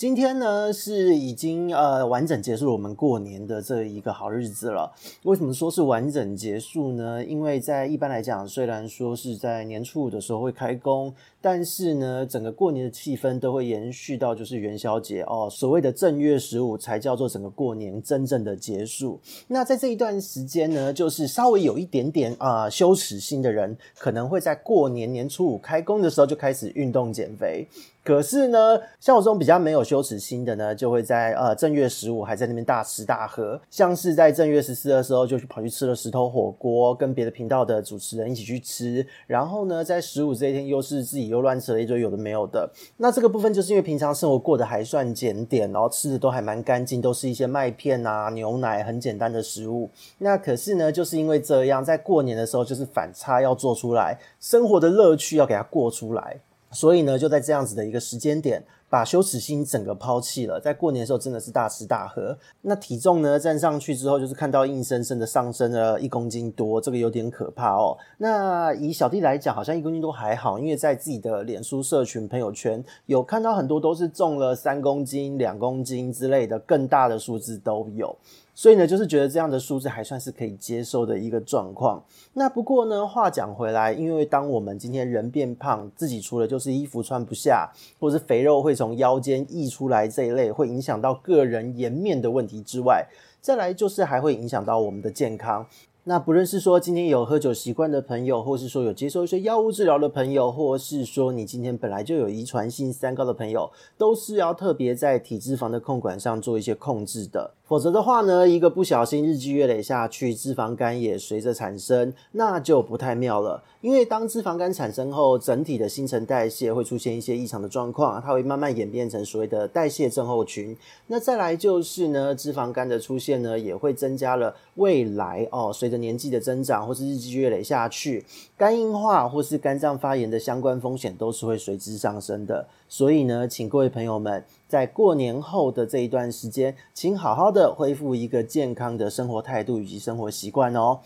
今天呢是已经呃完整结束了我们过年的这一个好日子了。为什么说是完整结束呢？因为在一般来讲，虽然说是在年初五的时候会开工，但是呢，整个过年的气氛都会延续到就是元宵节哦，所谓的正月十五才叫做整个过年真正的结束。那在这一段时间呢，就是稍微有一点点啊、羞耻心的人，可能会在过年年初五开工的时候就开始运动减肥。可是呢，像我这种比较没有羞耻心的呢，就会在呃正月十五还在那边大吃大喝，像是在正月十四的时候就去跑去吃了石头火锅，跟别的频道的主持人一起去吃，然后呢，在十五这一天又是自己又乱吃了一堆有的没有的。那这个部分就是因为平常生活过得还算检点，然后吃的都还蛮干净，都是一些麦片啊、牛奶，很简单的食物。那可是呢，就是因为这样，在过年的时候就是反差要做出来，生活的乐趣要给它过出来。所以呢，就在这样子的一个时间点，把羞耻心整个抛弃了。在过年的时候，真的是大吃大喝。那体重呢，站上去之后，就是看到硬生生的上升了一公斤多，这个有点可怕哦。那以小弟来讲，好像一公斤多还好，因为在自己的脸书社群朋友圈，有看到很多都是重了三公斤、两公斤之类的，更大的数字都有。所以呢，就是觉得这样的数字还算是可以接受的一个状况。那不过呢，话讲回来，因为当我们今天人变胖，自己除了就是衣服穿不下，或是肥肉会从腰间溢出来这一类，会影响到个人颜面的问题之外，再来就是还会影响到我们的健康。那不论是说今天有喝酒习惯的朋友，或是说有接受一些药物治疗的朋友，或是说你今天本来就有遗传性三高的朋友，都是要特别在体脂肪的控管上做一些控制的。否则的话呢，一个不小心日积月累下去，脂肪肝也随着产生，那就不太妙了。因为当脂肪肝产生后，整体的新陈代谢会出现一些异常的状况，它会慢慢演变成所谓的代谢症候群。那再来就是呢，脂肪肝的出现呢，也会增加了未来哦，随着年纪的增长或是日积月累下去，肝硬化或是肝脏发炎的相关风险都是会随之上升的。所以呢，请各位朋友们。在过年后的这一段时间，请好好的恢复一个健康的生活态度以及生活习惯哦。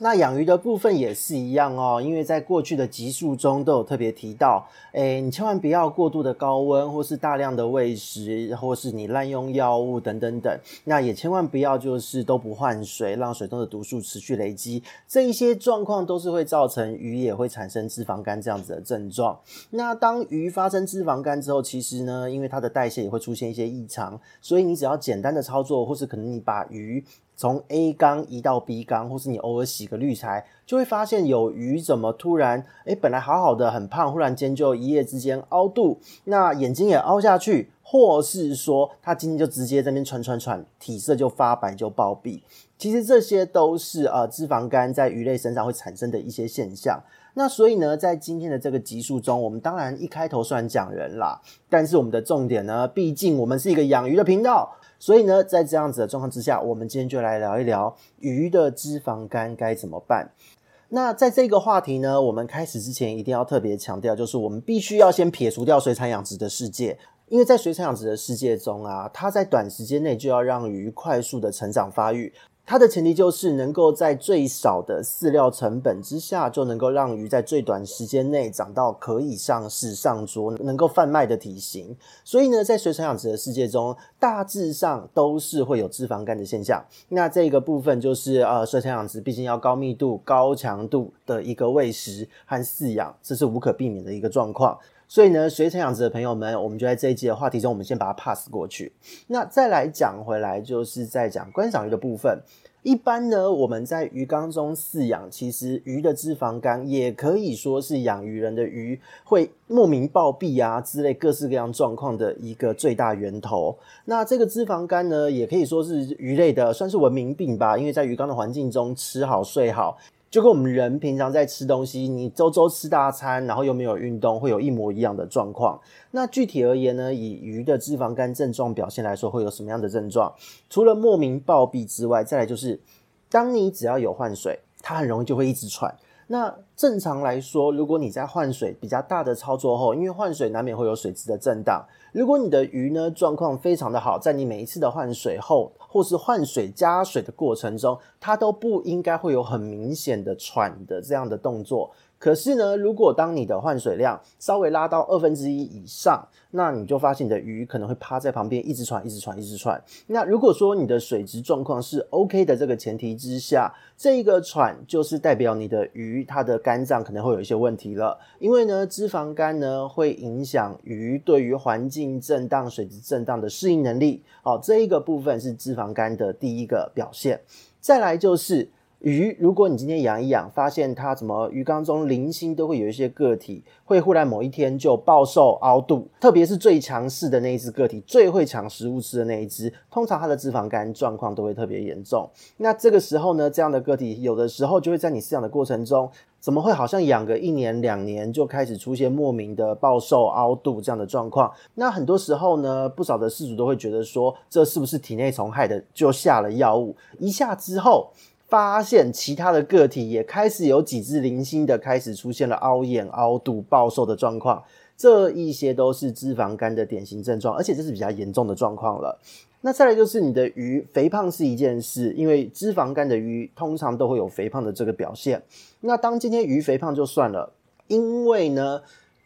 那养鱼的部分也是一样哦，因为在过去的集数中都有特别提到，诶，你千万不要过度的高温，或是大量的喂食，或是你滥用药物等等等。那也千万不要就是都不换水，让水中的毒素持续累积，这一些状况都是会造成鱼也会产生脂肪肝这样子的症状。那当鱼发生脂肪肝之后，其实呢，因为它的代谢也会出现一些异常，所以你只要简单的操作，或是可能你把鱼。从 A 缸移到 B 缸，或是你偶尔洗个滤材，就会发现有鱼怎么突然，诶，本来好好的很胖，忽然间就一夜之间凹肚，那眼睛也凹下去，或是说它今天就直接在那边喘喘喘，体色就发白就暴毙。其实这些都是呃脂肪肝在鱼类身上会产生的一些现象。那所以呢，在今天的这个集数中，我们当然一开头算讲人啦，但是我们的重点呢，毕竟我们是一个养鱼的频道。所以呢，在这样子的状况之下，我们今天就来聊一聊鱼的脂肪肝该怎么办。那在这个话题呢，我们开始之前一定要特别强调，就是我们必须要先撇除掉水产养殖的世界，因为在水产养殖的世界中啊，它在短时间内就要让鱼快速的成长发育。它的前提就是能够在最少的饲料成本之下，就能够让鱼在最短时间内长到可以上市上桌、能够贩卖的体型。所以呢，在水产养殖的世界中，大致上都是会有脂肪肝的现象。那这个部分就是呃，水产养殖毕竟要高密度、高强度的一个喂食和饲养，这是无可避免的一个状况。所以呢，水产养殖的朋友们，我们就在这一集的话题中，我们先把它 pass 过去。那再来讲回来，就是在讲观赏鱼的部分。一般呢，我们在鱼缸中饲养，其实鱼的脂肪肝也可以说是养鱼人的鱼会莫名暴毙啊之类各式各样状况的一个最大源头。那这个脂肪肝呢，也可以说是鱼类的算是文明病吧，因为在鱼缸的环境中吃好睡好。就跟我们人平常在吃东西，你周周吃大餐，然后又没有运动，会有一模一样的状况。那具体而言呢，以鱼的脂肪肝症状表现来说，会有什么样的症状？除了莫名暴毙之外，再来就是，当你只要有换水，它很容易就会一直喘。那正常来说，如果你在换水比较大的操作后，因为换水难免会有水质的震荡。如果你的鱼呢状况非常的好，在你每一次的换水后，或是换水加水的过程中，它都不应该会有很明显的喘的这样的动作。可是呢，如果当你的换水量稍微拉到二分之一以上，那你就发现你的鱼可能会趴在旁边一直喘、一直喘、一直喘。那如果说你的水质状况是 OK 的这个前提之下，这一个喘就是代表你的鱼它的肝脏可能会有一些问题了。因为呢，脂肪肝呢会影响鱼对于环境震荡、水质震荡的适应能力。好，这一个部分是脂肪肝的第一个表现。再来就是。鱼，如果你今天养一养，发现它怎么鱼缸中零星都会有一些个体，会忽然某一天就暴瘦凹肚，特别是最强势的那一只个体，最会抢食物吃的那一只，通常它的脂肪肝状况都会特别严重。那这个时候呢，这样的个体有的时候就会在你饲养的过程中，怎么会好像养个一年两年就开始出现莫名的暴瘦凹肚这样的状况？那很多时候呢，不少的饲主都会觉得说，这是不是体内虫害的？就下了药物，一下之后。发现其他的个体也开始有几只零星的开始出现了凹眼、凹肚、暴瘦的状况，这一些都是脂肪肝的典型症状，而且这是比较严重的状况了。那再来就是你的鱼肥胖是一件事，因为脂肪肝的鱼通常都会有肥胖的这个表现。那当今天鱼肥胖就算了，因为呢，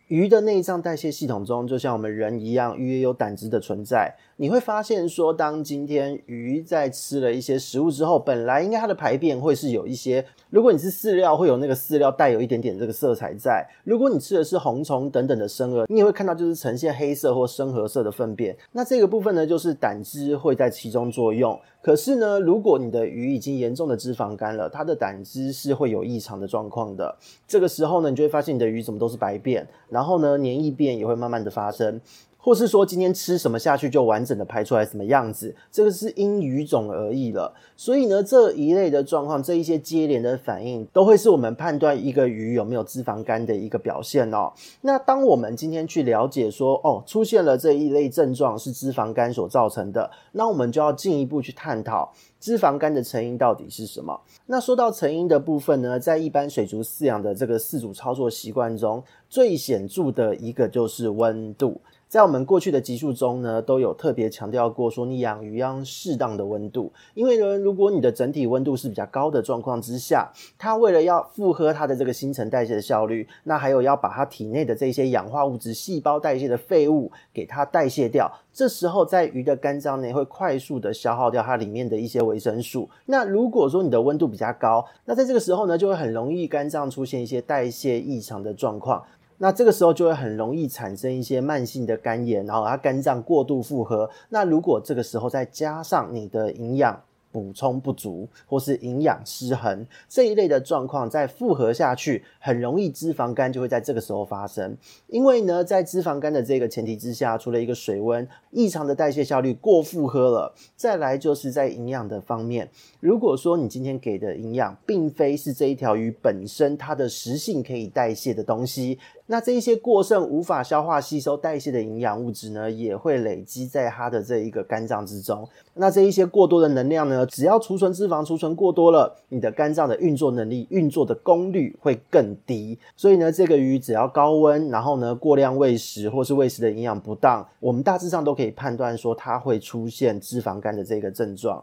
鱼的内脏代谢系统中，就像我们人一样，鱼也有胆汁的存在。你会发现说，当今天鱼在吃了一些食物之后，本来应该它的排便会是有一些，如果你是饲料，会有那个饲料带有一点点这个色彩在。如果你吃的是红虫等等的生饵，你也会看到就是呈现黑色或深褐色的粪便。那这个部分呢，就是胆汁会在其中作用。可是呢，如果你的鱼已经严重的脂肪肝了，它的胆汁是会有异常的状况的。这个时候呢，你就会发现你的鱼怎么都是白便，然后呢，黏液便也会慢慢的发生。或是说今天吃什么下去就完整的排出来什么样子，这个是因鱼种而异了。所以呢，这一类的状况，这一些接连的反应，都会是我们判断一个鱼有没有脂肪肝的一个表现哦。那当我们今天去了解说，哦，出现了这一类症状是脂肪肝所造成的，那我们就要进一步去探讨脂肪肝的成因到底是什么。那说到成因的部分呢，在一般水族饲养的这个饲主操作习惯中，最显著的一个就是温度。在我们过去的集数中呢，都有特别强调过，说你养鱼要适当的温度，因为呢，如果你的整体温度是比较高的状况之下，它为了要负荷它的这个新陈代谢的效率，那还有要把它体内的这些氧化物质、细胞代谢的废物给它代谢掉，这时候在鱼的肝脏内会快速的消耗掉它里面的一些维生素。那如果说你的温度比较高，那在这个时候呢，就会很容易肝脏出现一些代谢异常的状况。那这个时候就会很容易产生一些慢性的肝炎，然后它肝脏过度负荷。那如果这个时候再加上你的营养，补充不足或是营养失衡这一类的状况，再复合下去，很容易脂肪肝就会在这个时候发生。因为呢，在脂肪肝的这个前提之下，除了一个水温异常的代谢效率过负荷了，再来就是在营养的方面。如果说你今天给的营养，并非是这一条鱼本身它的食性可以代谢的东西。那这一些过剩无法消化吸收代谢的营养物质呢，也会累积在它的这一个肝脏之中。那这一些过多的能量呢，只要储存脂肪储存过多了，你的肝脏的运作能力、运作的功率会更低。所以呢，这个鱼只要高温，然后呢过量喂食，或是喂食的营养不当，我们大致上都可以判断说它会出现脂肪肝的这个症状。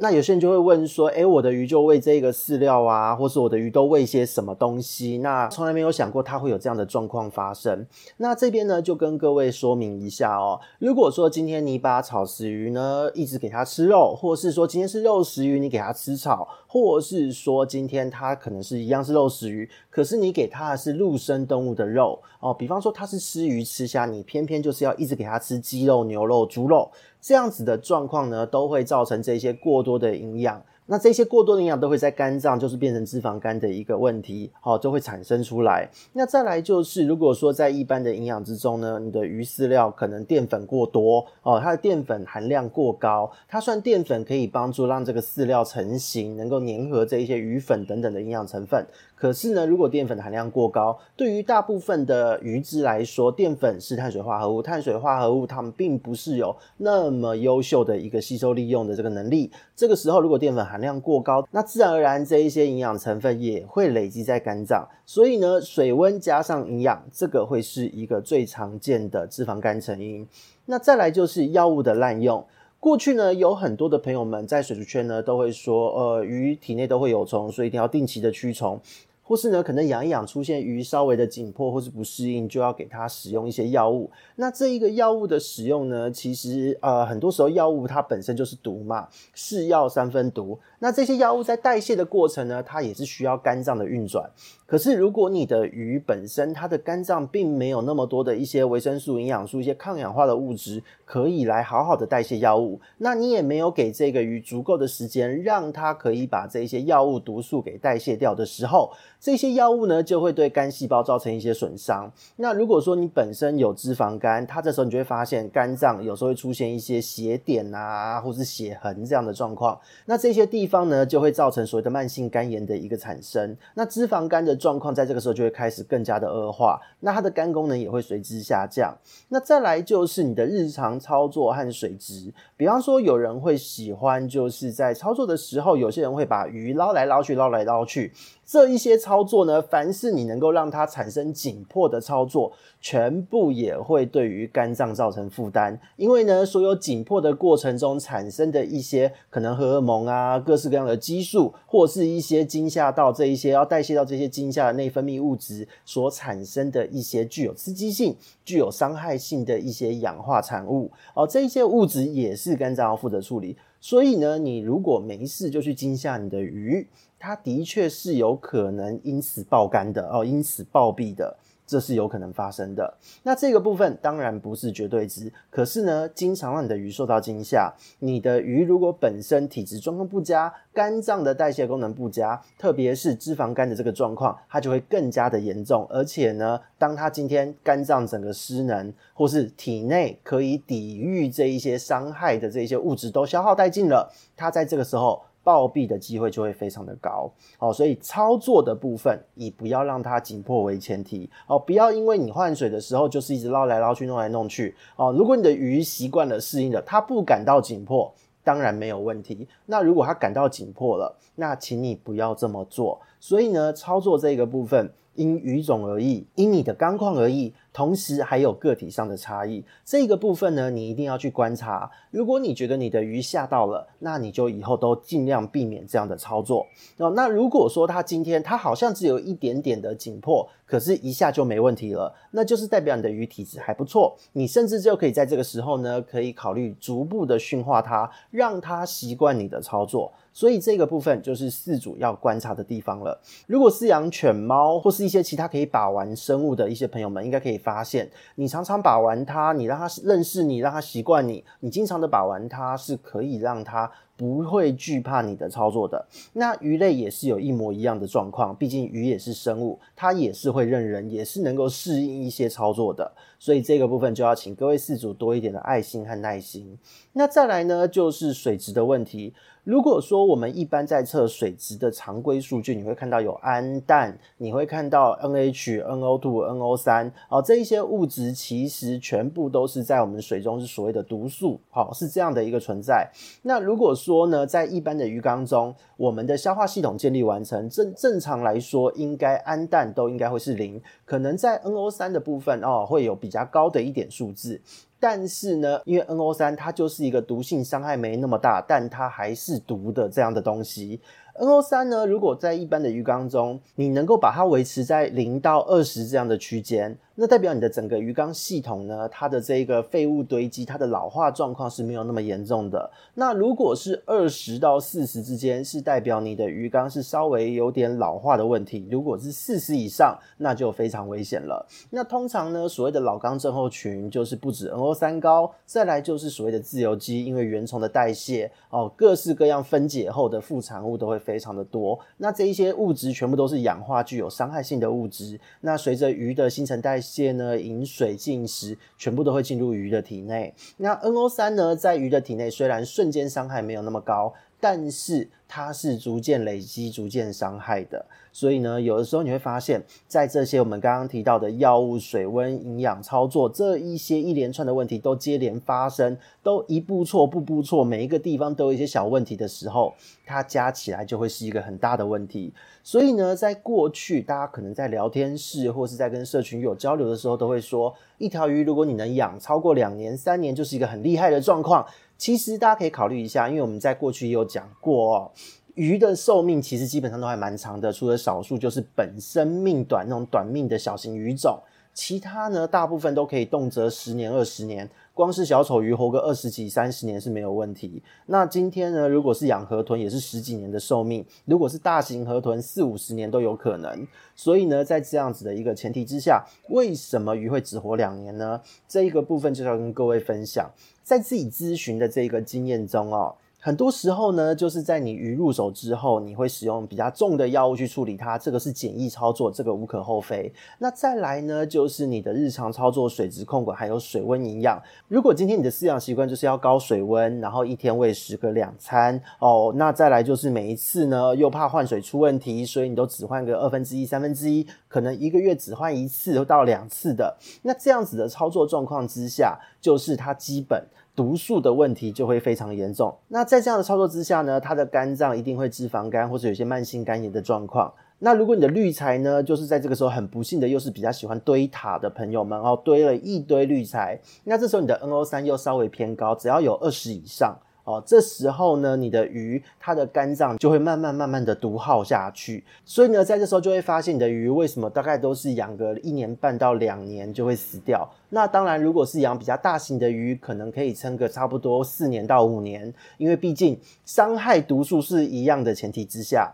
那有些人就会问说，诶，我的鱼就喂这个饲料啊，或是我的鱼都喂些什么东西？那从来没有想过它会有这样的状况发生。那这边呢，就跟各位说明一下哦。如果说今天你把草食鱼呢一直给它吃肉，或是说今天是肉食鱼，你给它吃草，或是说今天它可能是一样是肉食鱼，可是你给它的是陆生动物的肉哦，比方说它是吃鱼吃虾，你偏偏就是要一直给它吃鸡肉、牛肉、猪肉。这样子的状况呢，都会造成这些过多的营养。那这些过多的营养都会在肝脏，就是变成脂肪肝的一个问题，好，就会产生出来。那再来就是，如果说在一般的营养之中呢，你的鱼饲料可能淀粉过多哦，它的淀粉含量过高，它算淀粉可以帮助让这个饲料成型，能够粘合这一些鱼粉等等的营养成分。可是呢，如果淀粉的含量过高，对于大部分的鱼只来说，淀粉是碳水化合物，碳水化合物它们并不是有那么优秀的一个吸收利用的这个能力。这个时候，如果淀粉含量过高，那自然而然这一些营养成分也会累积在肝脏。所以呢，水温加上营养，这个会是一个最常见的脂肪肝成因。那再来就是药物的滥用。过去呢，有很多的朋友们在水族圈呢都会说，呃，鱼体内都会有虫，所以一定要定期的驱虫。或是呢，可能养一养出现鱼稍微的紧迫或是不适应，就要给它使用一些药物。那这一个药物的使用呢，其实呃很多时候药物它本身就是毒嘛，是药三分毒。那这些药物在代谢的过程呢，它也是需要肝脏的运转。可是，如果你的鱼本身它的肝脏并没有那么多的一些维生素、营养素、一些抗氧化的物质，可以来好好的代谢药物，那你也没有给这个鱼足够的时间，让它可以把这些药物毒素给代谢掉的时候，这些药物呢就会对肝细胞造成一些损伤。那如果说你本身有脂肪肝，它这时候你就会发现肝脏有时候会出现一些血点啊，或是血痕这样的状况。那这些地方呢就会造成所谓的慢性肝炎的一个产生。那脂肪肝的状况在这个时候就会开始更加的恶化，那它的肝功能也会随之下降。那再来就是你的日常操作和水质，比方说有人会喜欢就是在操作的时候，有些人会把鱼捞来捞去，捞来捞去。这一些操作呢，凡是你能够让它产生紧迫的操作，全部也会对于肝脏造成负担。因为呢，所有紧迫的过程中产生的一些可能荷尔蒙啊，各式各样的激素，或是一些惊吓到这一些要代谢到这些惊吓的内分泌物质所产生的一些具有刺激性、具有伤害性的一些氧化产物哦，这一些物质也是肝脏要负责处理。所以呢，你如果没事就去惊吓你的鱼。它的确是有可能因此爆肝的哦，因此暴毙的，这是有可能发生的。那这个部分当然不是绝对值，可是呢，经常让你的鱼受到惊吓，你的鱼如果本身体质状况不佳，肝脏的代谢功能不佳，特别是脂肪肝的这个状况，它就会更加的严重。而且呢，当它今天肝脏整个失能，或是体内可以抵御这一些伤害的这一些物质都消耗殆尽了，它在这个时候。暴毙的机会就会非常的高哦，所以操作的部分以不要让它紧迫为前提哦，不要因为你换水的时候就是一直捞来捞去、弄来弄去哦。如果你的鱼习惯了、适应了，它不感到紧迫，当然没有问题。那如果它感到紧迫了，那请你不要这么做。所以呢，操作这个部分。因鱼种而异，因你的缸况而异，同时还有个体上的差异。这个部分呢，你一定要去观察。如果你觉得你的鱼吓到了，那你就以后都尽量避免这样的操作。哦，那如果说它今天它好像只有一点点的紧迫，可是一下就没问题了，那就是代表你的鱼体质还不错。你甚至就可以在这个时候呢，可以考虑逐步的驯化它，让它习惯你的操作。所以这个部分就是饲主要观察的地方了。如果饲养犬猫或是一些其他可以把玩生物的一些朋友们，应该可以发现，你常常把玩它，你让它认识你，让它习惯你，你经常的把玩它是可以让它不会惧怕你的操作的。那鱼类也是有一模一样的状况，毕竟鱼也是生物，它也是会认人，也是能够适应一些操作的。所以这个部分就要请各位饲主多一点的爱心和耐心。那再来呢，就是水质的问题。如果说我们一般在测水质的常规数据，你会看到有氨氮，你会看到 NH、NO2、NO3，哦，这一些物质其实全部都是在我们水中是所谓的毒素，好，是这样的一个存在。那如果说说呢，在一般的鱼缸中，我们的消化系统建立完成，正正常来说，应该氨氮都应该会是零，可能在 N O 三的部分哦，会有比较高的一点数字。但是呢，因为 N O 三它就是一个毒性伤害没那么大，但它还是毒的这样的东西。N O 三呢，如果在一般的鱼缸中，你能够把它维持在零到二十这样的区间。那代表你的整个鱼缸系统呢，它的这个废物堆积，它的老化状况是没有那么严重的。那如果是二十到四十之间，是代表你的鱼缸是稍微有点老化的问题。如果是四十以上，那就非常危险了。那通常呢，所谓的老缸症候群，就是不止 NO3 高，再来就是所谓的自由基，因为原虫的代谢哦，各式各样分解后的副产物都会非常的多。那这一些物质全部都是氧化、具有伤害性的物质。那随着鱼的新陈代谢，些呢，饮水进食全部都会进入鱼的体内。那 NO 三呢，在鱼的体内虽然瞬间伤害没有那么高，但是它是逐渐累积、逐渐伤害的。所以呢，有的时候你会发现，在这些我们刚刚提到的药物、水温、营养、操作这一些一连串的问题都接连发生，都一步错、步步错，每一个地方都有一些小问题的时候，它加起来就会是一个很大的问题。所以呢，在过去，大家可能在聊天室或是在跟社群有交流的时候，都会说，一条鱼如果你能养超过两年、三年，就是一个很厉害的状况。其实大家可以考虑一下，因为我们在过去也有讲过哦。鱼的寿命其实基本上都还蛮长的，除了少数就是本身命短那种短命的小型鱼种，其他呢大部分都可以动辄十年、二十年。光是小丑鱼活个二十几、三十年是没有问题。那今天呢，如果是养河豚，也是十几年的寿命；如果是大型河豚，四五十年都有可能。所以呢，在这样子的一个前提之下，为什么鱼会只活两年呢？这一个部分就要跟各位分享，在自己咨询的这个经验中哦。很多时候呢，就是在你鱼入手之后，你会使用比较重的药物去处理它，这个是简易操作，这个无可厚非。那再来呢，就是你的日常操作，水质控管还有水温营养。如果今天你的饲养习惯就是要高水温，然后一天喂食个两餐哦，那再来就是每一次呢又怕换水出问题，所以你都只换个二分之一、三分之一，可能一个月只换一次到两次的。那这样子的操作状况之下，就是它基本。毒素的问题就会非常严重。那在这样的操作之下呢，他的肝脏一定会脂肪肝或者有些慢性肝炎的状况。那如果你的滤材呢，就是在这个时候很不幸的又是比较喜欢堆塔的朋友们哦，堆了一堆滤材，那这时候你的 NO 三又稍微偏高，只要有二十以上。哦，这时候呢，你的鱼它的肝脏就会慢慢慢慢的毒耗下去，所以呢，在这时候就会发现你的鱼为什么大概都是养个一年半到两年就会死掉。那当然，如果是养比较大型的鱼，可能可以撑个差不多四年到五年，因为毕竟伤害毒素是一样的前提之下，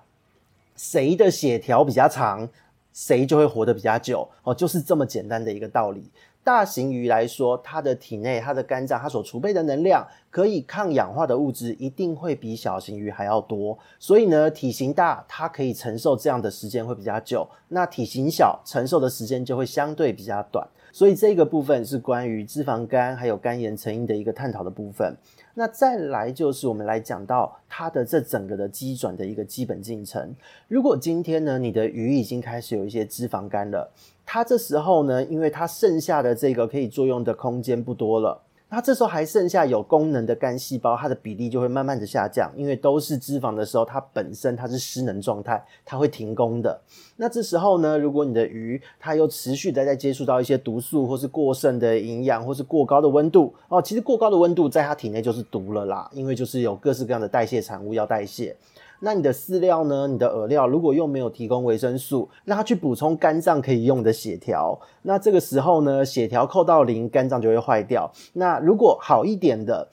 谁的血条比较长，谁就会活得比较久。哦，就是这么简单的一个道理。大型鱼来说，它的体内、它的肝脏、它所储备的能量，可以抗氧化的物质一定会比小型鱼还要多。所以呢，体型大，它可以承受这样的时间会比较久；那体型小，承受的时间就会相对比较短。所以这个部分是关于脂肪肝还有肝炎成因的一个探讨的部分。那再来就是我们来讲到它的这整个的机转的一个基本进程。如果今天呢，你的鱼已经开始有一些脂肪肝了。它这时候呢，因为它剩下的这个可以作用的空间不多了，它这时候还剩下有功能的肝细胞，它的比例就会慢慢的下降，因为都是脂肪的时候，它本身它是失能状态，它会停工的。那这时候呢，如果你的鱼它又持续的在接触到一些毒素，或是过剩的营养，或是过高的温度哦，其实过高的温度在它体内就是毒了啦，因为就是有各式各样的代谢产物要代谢。那你的饲料呢？你的饵料如果又没有提供维生素，让它去补充肝脏可以用的血条，那这个时候呢，血条扣到零，肝脏就会坏掉。那如果好一点的，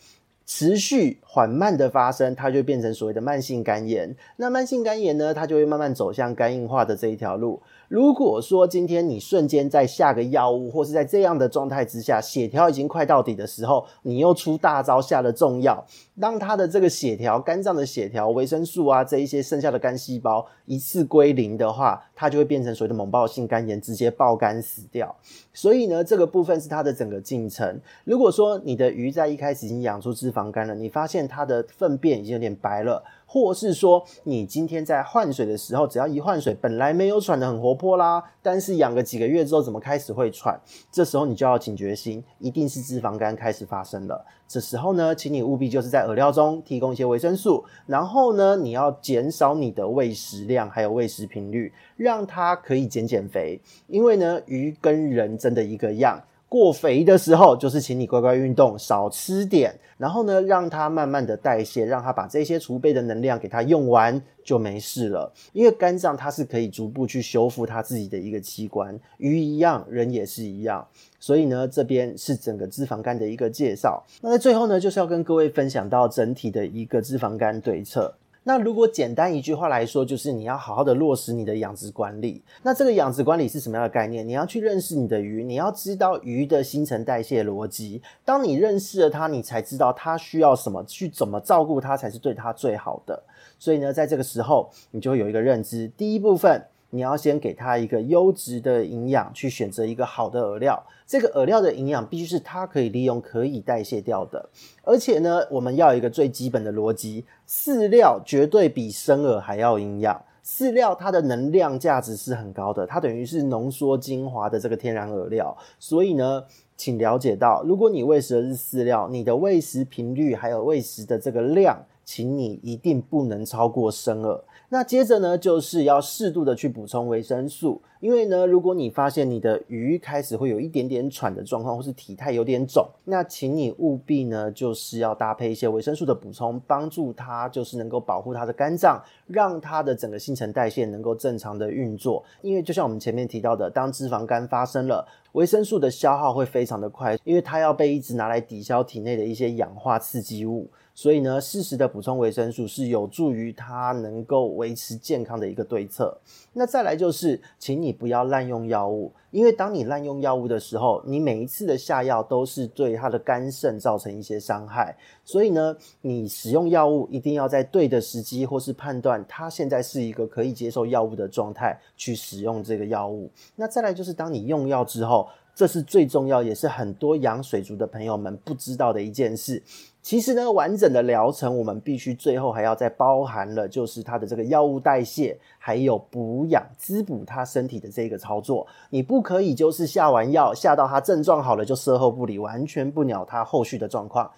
持续缓慢的发生，它就变成所谓的慢性肝炎。那慢性肝炎呢，它就会慢慢走向肝硬化的这一条路。如果说今天你瞬间在下个药物，或是在这样的状态之下，血条已经快到底的时候，你又出大招下了重药，当它的这个血条、肝脏的血条、维生素啊这一些剩下的肝细胞一次归零的话，它就会变成所谓的猛爆性肝炎，直接爆肝死掉。所以呢，这个部分是它的整个进程。如果说你的鱼在一开始已经养出脂肪肝了，你发现它的粪便已经有点白了。或是说，你今天在换水的时候，只要一换水，本来没有喘得很活泼啦，但是养个几个月之后，怎么开始会喘？这时候你就要警觉心，一定是脂肪肝开始发生了。这时候呢，请你务必就是在饵料中提供一些维生素，然后呢，你要减少你的喂食量，还有喂食频率，让它可以减减肥。因为呢，鱼跟人真的一个样。过肥的时候，就是请你乖乖运动，少吃点，然后呢，让它慢慢的代谢，让它把这些储备的能量给它用完，就没事了。因为肝脏它是可以逐步去修复它自己的一个器官，鱼一样，人也是一样。所以呢，这边是整个脂肪肝的一个介绍。那在最后呢，就是要跟各位分享到整体的一个脂肪肝对策。那如果简单一句话来说，就是你要好好的落实你的养殖管理。那这个养殖管理是什么样的概念？你要去认识你的鱼，你要知道鱼的新陈代谢逻辑。当你认识了它，你才知道它需要什么，去怎么照顾它才是对它最好的。所以呢，在这个时候，你就会有一个认知。第一部分，你要先给它一个优质的营养，去选择一个好的饵料。这个饵料的营养必须是它可以利用、可以代谢掉的。而且呢，我们要一个最基本的逻辑：饲料绝对比生饵还要营养。饲料它的能量价值是很高的，它等于是浓缩精华的这个天然饵料。所以呢，请了解到，如果你喂食的是饲料，你的喂食频率还有喂食的这个量，请你一定不能超过生饵。那接着呢，就是要适度的去补充维生素，因为呢，如果你发现你的鱼开始会有一点点喘的状况，或是体态有点肿，那请你务必呢，就是要搭配一些维生素的补充，帮助它就是能够保护它的肝脏，让它的整个新陈代谢能够正常的运作。因为就像我们前面提到的，当脂肪肝发生了，维生素的消耗会非常的快，因为它要被一直拿来抵消体内的一些氧化刺激物。所以呢，适时的补充维生素是有助于它能够维持健康的一个对策。那再来就是，请你不要滥用药物，因为当你滥用药物的时候，你每一次的下药都是对它的肝肾造成一些伤害。所以呢，你使用药物一定要在对的时机或是判断它现在是一个可以接受药物的状态去使用这个药物。那再来就是，当你用药之后，这是最重要，也是很多养水族的朋友们不知道的一件事。其实呢，完整的疗程我们必须最后还要再包含了，就是它的这个药物代谢，还有补养滋补它身体的这个操作。你不可以就是下完药下到它症状好了就售后不理，完全不鸟它后续的状况。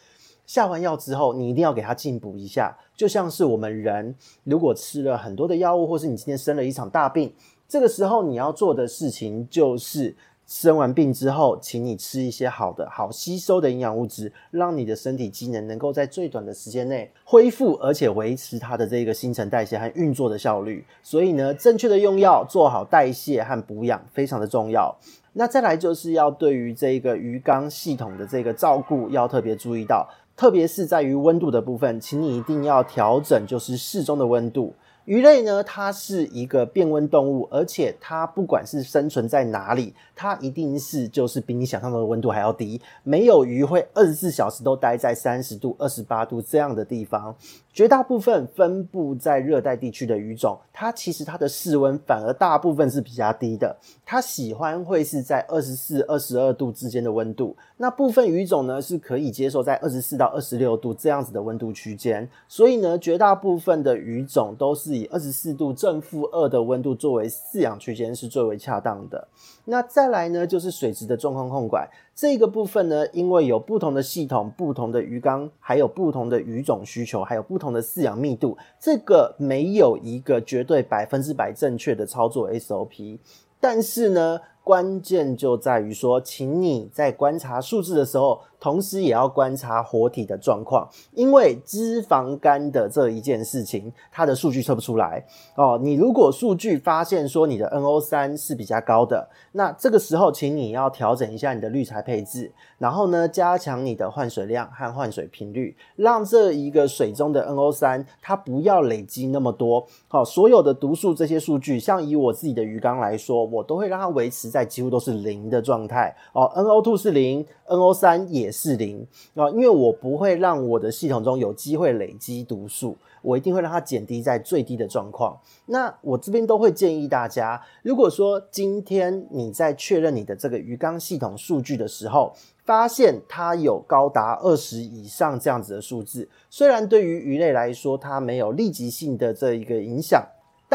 下完药之后，你一定要给它进补一下。就像是我们人如果吃了很多的药物，或是你今天生了一场大病，这个时候你要做的事情就是。生完病之后，请你吃一些好的、好吸收的营养物质，让你的身体机能能够在最短的时间内恢复，而且维持它的这个新陈代谢和运作的效率。所以呢，正确的用药，做好代谢和补养非常的重要。那再来就是要对于这个鱼缸系统的这个照顾要特别注意到，特别是在于温度的部分，请你一定要调整，就是适中的温度。鱼类呢，它是一个变温动物，而且它不管是生存在哪里，它一定是就是比你想象中的温度还要低。没有鱼会二十四小时都待在三十度、二十八度这样的地方。绝大部分分布在热带地区的鱼种，它其实它的室温反而大部分是比较低的，它喜欢会是在二十四、二十二度之间的温度。那部分鱼种呢，是可以接受在二十四到二十六度这样子的温度区间。所以呢，绝大部分的鱼种都是以二十四度正负二的温度作为饲养区间是最为恰当的。那再来呢，就是水质的状况控管。这个部分呢，因为有不同的系统、不同的鱼缸，还有不同的鱼种需求，还有不同的饲养密度，这个没有一个绝对百分之百正确的操作 SOP。但是呢，关键就在于说，请你在观察数字的时候，同时也要观察活体的状况，因为脂肪肝的这一件事情，它的数据测不出来哦。你如果数据发现说你的 NO3 是比较高的，那这个时候，请你要调整一下你的滤材配置，然后呢，加强你的换水量和换水频率，让这一个水中的 NO3 它不要累积那么多。好，所有的毒素这些数据，像以我自己的鱼缸来说，我都会让它维持在几乎都是零的状态哦。NO2 是零，NO3 也是零啊，因为我不会让我的系统中有机会累积毒素，我一定会让它减低在最低的状况。那我这边都会建议大家，如果说今天你在确认你的这个鱼缸系统数据的时候，发现它有高达二十以上这样子的数字，虽然对于鱼类来说它没有立即性的这一个影响。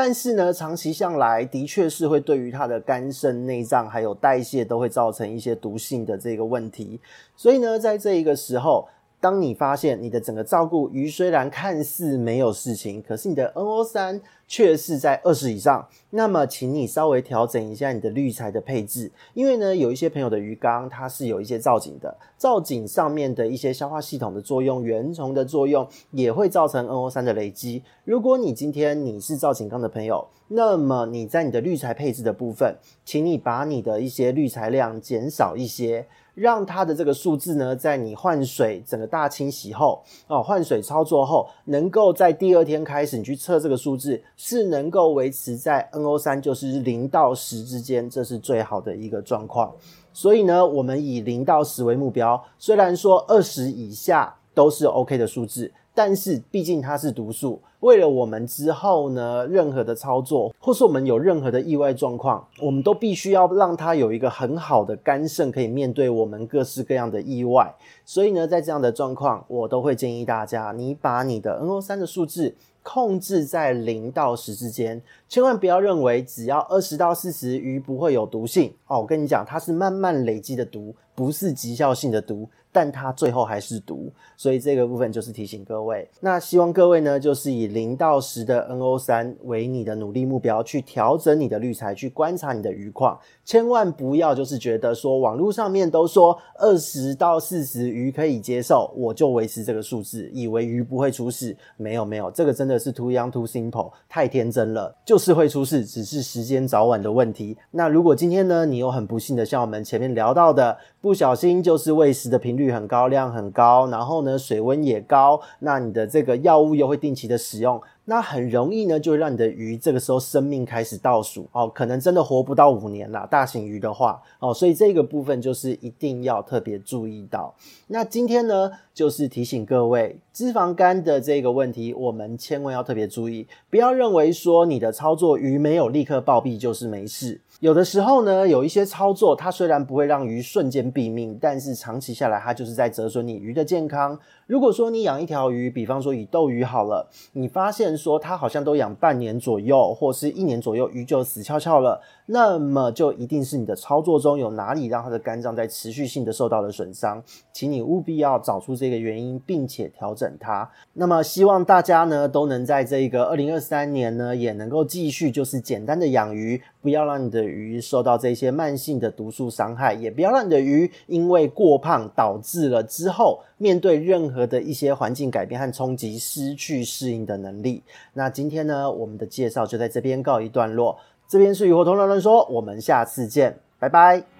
但是呢，长期向来的确是会对于他的肝肾内脏还有代谢都会造成一些毒性的这个问题。所以呢，在这一个时候，当你发现你的整个照顾鱼虽然看似没有事情，可是你的 NO3 却是在二十以上，那么请你稍微调整一下你的滤材的配置，因为呢，有一些朋友的鱼缸它是有一些造景的，造景上面的一些消化系统的作用、原虫的作用也会造成 NO3 的累积。如果你今天你是造景缸的朋友，那么你在你的滤材配置的部分，请你把你的一些滤材量减少一些。让它的这个数字呢，在你换水整个大清洗后，哦，换水操作后，能够在第二天开始你去测这个数字，是能够维持在 NO 三就是零到十之间，这是最好的一个状况。所以呢，我们以零到十为目标，虽然说二十以下都是 OK 的数字。但是毕竟它是毒素，为了我们之后呢，任何的操作，或是我们有任何的意外状况，我们都必须要让它有一个很好的肝肾，可以面对我们各式各样的意外。所以呢，在这样的状况，我都会建议大家，你把你的 NO3 的数字控制在零到十之间，千万不要认为只要二十到四十，鱼不会有毒性哦。我跟你讲，它是慢慢累积的毒，不是急效性的毒。但它最后还是毒，所以这个部分就是提醒各位。那希望各位呢，就是以零到十的 NO3 为你的努力目标，去调整你的滤材，去观察你的鱼况。千万不要就是觉得说网络上面都说二十到四十鱼可以接受，我就维持这个数字，以为鱼不会出事。没有没有，这个真的是 too young too simple，太天真了，就是会出事，只是时间早晚的问题。那如果今天呢，你有很不幸的像我们前面聊到的，不小心就是喂食的频率很高，量很高，然后呢，水温也高，那你的这个药物又会定期的使用，那很容易呢，就会让你的鱼这个时候生命开始倒数哦，可能真的活不到五年啦，大型鱼的话哦，所以这个部分就是一定要特别注意到。那今天呢，就是提醒各位，脂肪肝的这个问题，我们千万要特别注意，不要认为说你的操作鱼没有立刻暴毙就是没事。有的时候呢，有一些操作，它虽然不会让鱼瞬间毙命，但是长期下来，它就是在折损你鱼的健康。如果说你养一条鱼，比方说以斗鱼好了，你发现说它好像都养半年左右，或是一年左右，鱼就死翘翘了，那么就一定是你的操作中有哪里让它的肝脏在持续性的受到了损伤，请你务必要找出这个原因，并且调整它。那么希望大家呢都能在这个二零二三年呢，也能够继续就是简单的养鱼，不要让你的鱼受到这些慢性的毒素伤害，也不要让你的鱼因为过胖导致了之后面对任何的一些环境改变和冲击失去适应的能力。那今天呢，我们的介绍就在这边告一段落。这边是鱼活通乱乱说，我们下次见，拜拜。